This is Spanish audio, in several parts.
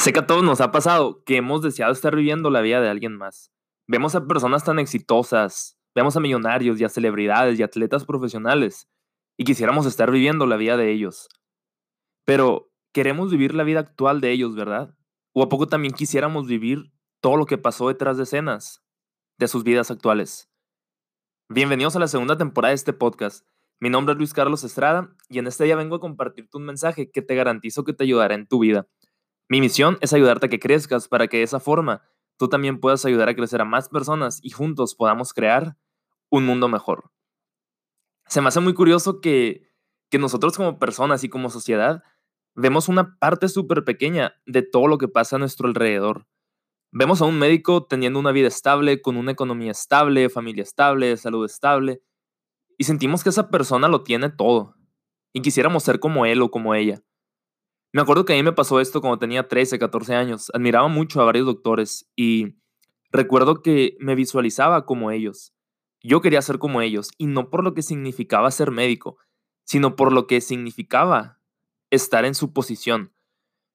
Sé que a todos nos ha pasado que hemos deseado estar viviendo la vida de alguien más. Vemos a personas tan exitosas, vemos a millonarios y a celebridades y atletas profesionales y quisiéramos estar viviendo la vida de ellos. Pero queremos vivir la vida actual de ellos, ¿verdad? ¿O a poco también quisiéramos vivir todo lo que pasó detrás de escenas de sus vidas actuales? Bienvenidos a la segunda temporada de este podcast. Mi nombre es Luis Carlos Estrada y en este día vengo a compartirte un mensaje que te garantizo que te ayudará en tu vida. Mi misión es ayudarte a que crezcas para que de esa forma tú también puedas ayudar a crecer a más personas y juntos podamos crear un mundo mejor. Se me hace muy curioso que, que nosotros como personas y como sociedad vemos una parte súper pequeña de todo lo que pasa a nuestro alrededor. Vemos a un médico teniendo una vida estable, con una economía estable, familia estable, salud estable, y sentimos que esa persona lo tiene todo, y quisiéramos ser como él o como ella. Me acuerdo que a mí me pasó esto cuando tenía 13, 14 años. Admiraba mucho a varios doctores y recuerdo que me visualizaba como ellos. Yo quería ser como ellos y no por lo que significaba ser médico, sino por lo que significaba estar en su posición.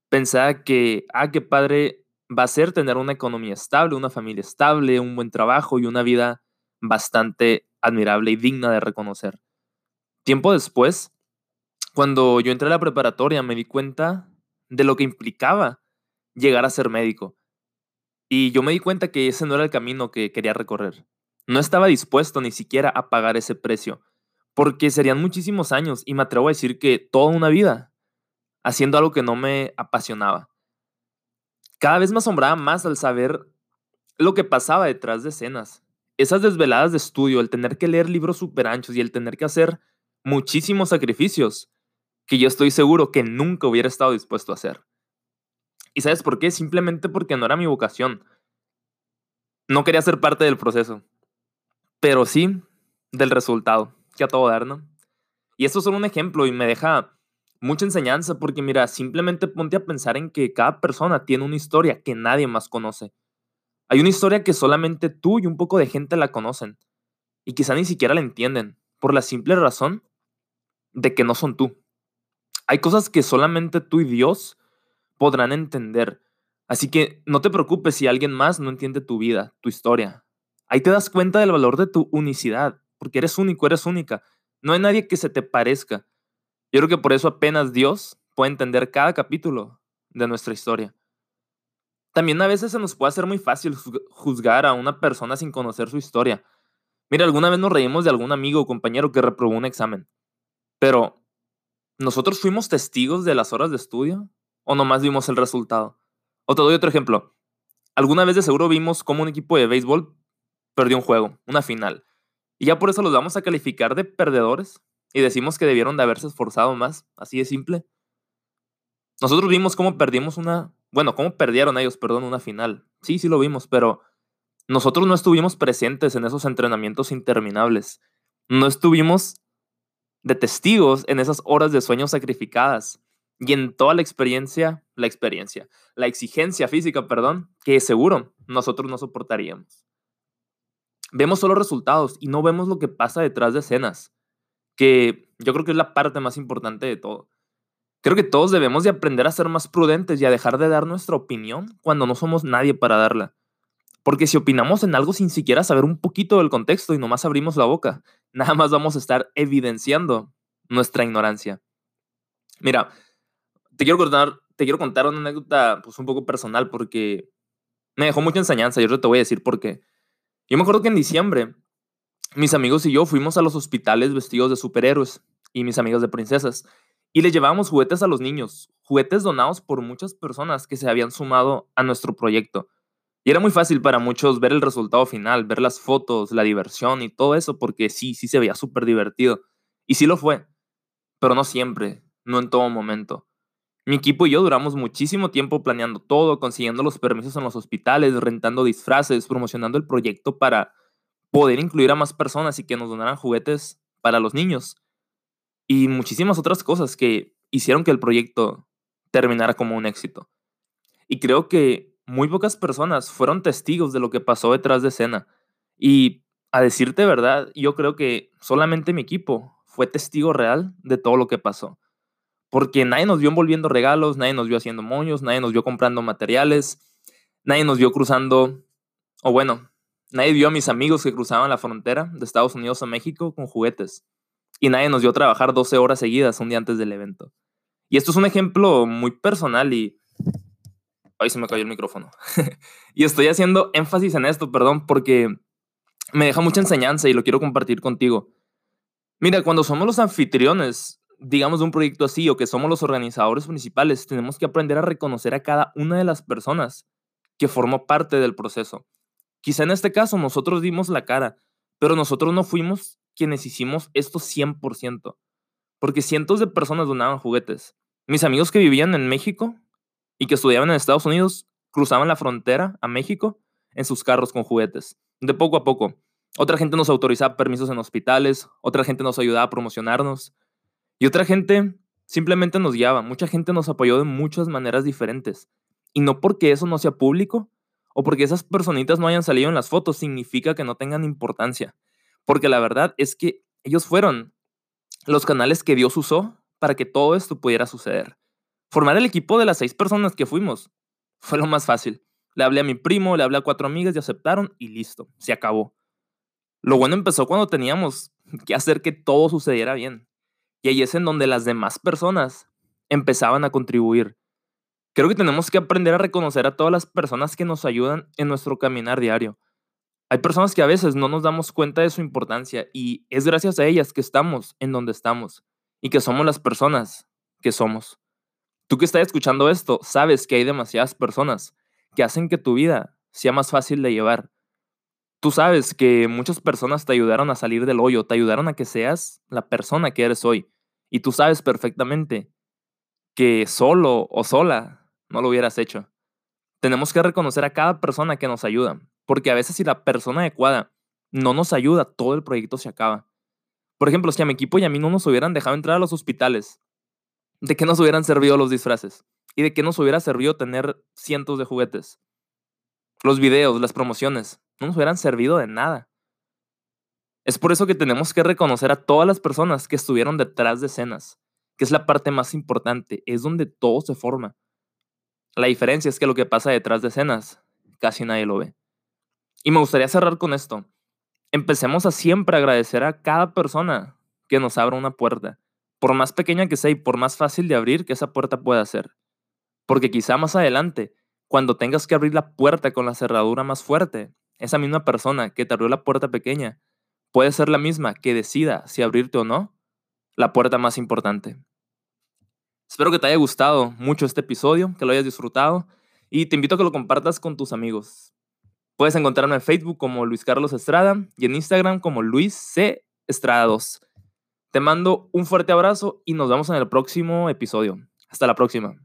Pensaba que, ah, qué padre va a ser tener una economía estable, una familia estable, un buen trabajo y una vida bastante admirable y digna de reconocer. Tiempo después, cuando yo entré a la preparatoria me di cuenta de lo que implicaba llegar a ser médico. Y yo me di cuenta que ese no era el camino que quería recorrer. No estaba dispuesto ni siquiera a pagar ese precio, porque serían muchísimos años y me atrevo a decir que toda una vida haciendo algo que no me apasionaba. Cada vez me asombraba más al saber lo que pasaba detrás de escenas. Esas desveladas de estudio, el tener que leer libros súper anchos y el tener que hacer muchísimos sacrificios que yo estoy seguro que nunca hubiera estado dispuesto a hacer. ¿Y sabes por qué? Simplemente porque no era mi vocación. No quería ser parte del proceso, pero sí del resultado, que a todo dar, ¿no? Y esto es solo un ejemplo y me deja mucha enseñanza porque mira, simplemente ponte a pensar en que cada persona tiene una historia que nadie más conoce. Hay una historia que solamente tú y un poco de gente la conocen y quizá ni siquiera la entienden por la simple razón de que no son tú. Hay cosas que solamente tú y Dios podrán entender. Así que no te preocupes si alguien más no entiende tu vida, tu historia. Ahí te das cuenta del valor de tu unicidad, porque eres único, eres única. No hay nadie que se te parezca. Yo creo que por eso apenas Dios puede entender cada capítulo de nuestra historia. También a veces se nos puede hacer muy fácil juzgar a una persona sin conocer su historia. Mira, alguna vez nos reímos de algún amigo o compañero que reprobó un examen. Pero ¿nosotros fuimos testigos de las horas de estudio o nomás vimos el resultado? O te doy otro ejemplo. Alguna vez de seguro vimos cómo un equipo de béisbol perdió un juego, una final. Y ya por eso los vamos a calificar de perdedores y decimos que debieron de haberse esforzado más, así de simple. Nosotros vimos cómo perdimos una, bueno, cómo perdieron ellos, perdón, una final. Sí, sí lo vimos, pero nosotros no estuvimos presentes en esos entrenamientos interminables. No estuvimos de testigos en esas horas de sueño sacrificadas y en toda la experiencia, la experiencia, la exigencia física, perdón, que seguro nosotros no soportaríamos. Vemos solo resultados y no vemos lo que pasa detrás de escenas, que yo creo que es la parte más importante de todo. Creo que todos debemos de aprender a ser más prudentes y a dejar de dar nuestra opinión cuando no somos nadie para darla. Porque si opinamos en algo sin siquiera saber un poquito del contexto y nomás abrimos la boca, nada más vamos a estar evidenciando nuestra ignorancia. Mira, te quiero contar, te quiero contar una anécdota pues, un poco personal porque me dejó mucha enseñanza y yo te voy a decir por qué. Yo me acuerdo que en diciembre mis amigos y yo fuimos a los hospitales vestidos de superhéroes y mis amigas de princesas y le llevábamos juguetes a los niños, juguetes donados por muchas personas que se habían sumado a nuestro proyecto. Y era muy fácil para muchos ver el resultado final, ver las fotos, la diversión y todo eso, porque sí, sí se veía súper divertido. Y sí lo fue, pero no siempre, no en todo momento. Mi equipo y yo duramos muchísimo tiempo planeando todo, consiguiendo los permisos en los hospitales, rentando disfraces, promocionando el proyecto para poder incluir a más personas y que nos donaran juguetes para los niños. Y muchísimas otras cosas que hicieron que el proyecto terminara como un éxito. Y creo que muy pocas personas fueron testigos de lo que pasó detrás de escena. Y a decirte verdad, yo creo que solamente mi equipo fue testigo real de todo lo que pasó. porque nadie nos vio envolviendo regalos, nadie nos vio haciendo moños, nadie nos vio comprando materiales, nadie nos vio cruzando, o bueno, nadie vio a mis amigos que cruzaban la frontera de Estados Unidos a México con juguetes. Y nadie nos vio trabajar 12 horas seguidas un día antes del evento. Y esto es un ejemplo muy personal y... Ay, se me cayó el micrófono. y estoy haciendo énfasis en esto, perdón, porque me deja mucha enseñanza y lo quiero compartir contigo. Mira, cuando somos los anfitriones digamos, de un proyecto así o que somos los organizadores principales, tenemos que aprender a reconocer a cada una de las personas que formó parte del proceso. Quizá en este caso nosotros dimos la cara, pero nosotros no fuimos quienes hicimos esto 100%, porque cientos de personas donaban juguetes. Mis amigos que vivían en México y que estudiaban en Estados Unidos cruzaban la frontera a México en sus carros con juguetes, de poco a poco. Otra gente nos autorizaba permisos en hospitales, otra gente nos ayudaba a promocionarnos, y otra gente simplemente nos guiaba. Mucha gente nos apoyó de muchas maneras diferentes. Y no porque eso no sea público o porque esas personitas no hayan salido en las fotos significa que no tengan importancia. Porque la verdad es que ellos fueron los canales que Dios usó para que todo esto pudiera suceder. Formar el equipo de las seis personas que fuimos fue lo más fácil. Le hablé a mi primo, le hablé a cuatro amigas y aceptaron y listo, se acabó. Lo bueno empezó cuando teníamos que hacer que todo sucediera bien. Y ahí es en donde las demás personas empezaban a contribuir. Creo que tenemos que aprender a reconocer a todas las personas que nos ayudan en nuestro caminar diario. Hay personas que a veces no nos damos cuenta de su importancia y es gracias a ellas que estamos en donde estamos y que somos las personas que somos. Tú que estás escuchando esto, sabes que hay demasiadas personas que hacen que tu vida sea más fácil de llevar. Tú sabes que muchas personas te ayudaron a salir del hoyo, te ayudaron a que seas la persona que eres hoy. Y tú sabes perfectamente que solo o sola no lo hubieras hecho. Tenemos que reconocer a cada persona que nos ayuda, porque a veces si la persona adecuada no nos ayuda, todo el proyecto se acaba. Por ejemplo, si a mi equipo y a mí no nos hubieran dejado entrar a los hospitales, ¿de qué nos hubieran servido los disfraces? ¿Y de qué nos hubiera servido tener cientos de juguetes? Los videos, las promociones, no nos hubieran servido de nada. Es por eso que tenemos que reconocer a todas las personas que estuvieron detrás de escenas, que es la parte más importante, es donde todo se forma. La diferencia es que lo que pasa detrás de escenas casi nadie lo ve. Y me gustaría cerrar con esto. Empecemos a siempre agradecer a cada persona que nos abra una puerta, por más pequeña que sea y por más fácil de abrir que esa puerta pueda ser. Porque quizá más adelante, cuando tengas que abrir la puerta con la cerradura más fuerte, esa misma persona que te abrió la puerta pequeña puede ser la misma que decida si abrirte o no la puerta más importante. Espero que te haya gustado mucho este episodio, que lo hayas disfrutado y te invito a que lo compartas con tus amigos. Puedes encontrarme en Facebook como Luis Carlos Estrada y en Instagram como Luis C. Estrada 2. Te mando un fuerte abrazo y nos vemos en el próximo episodio. Hasta la próxima.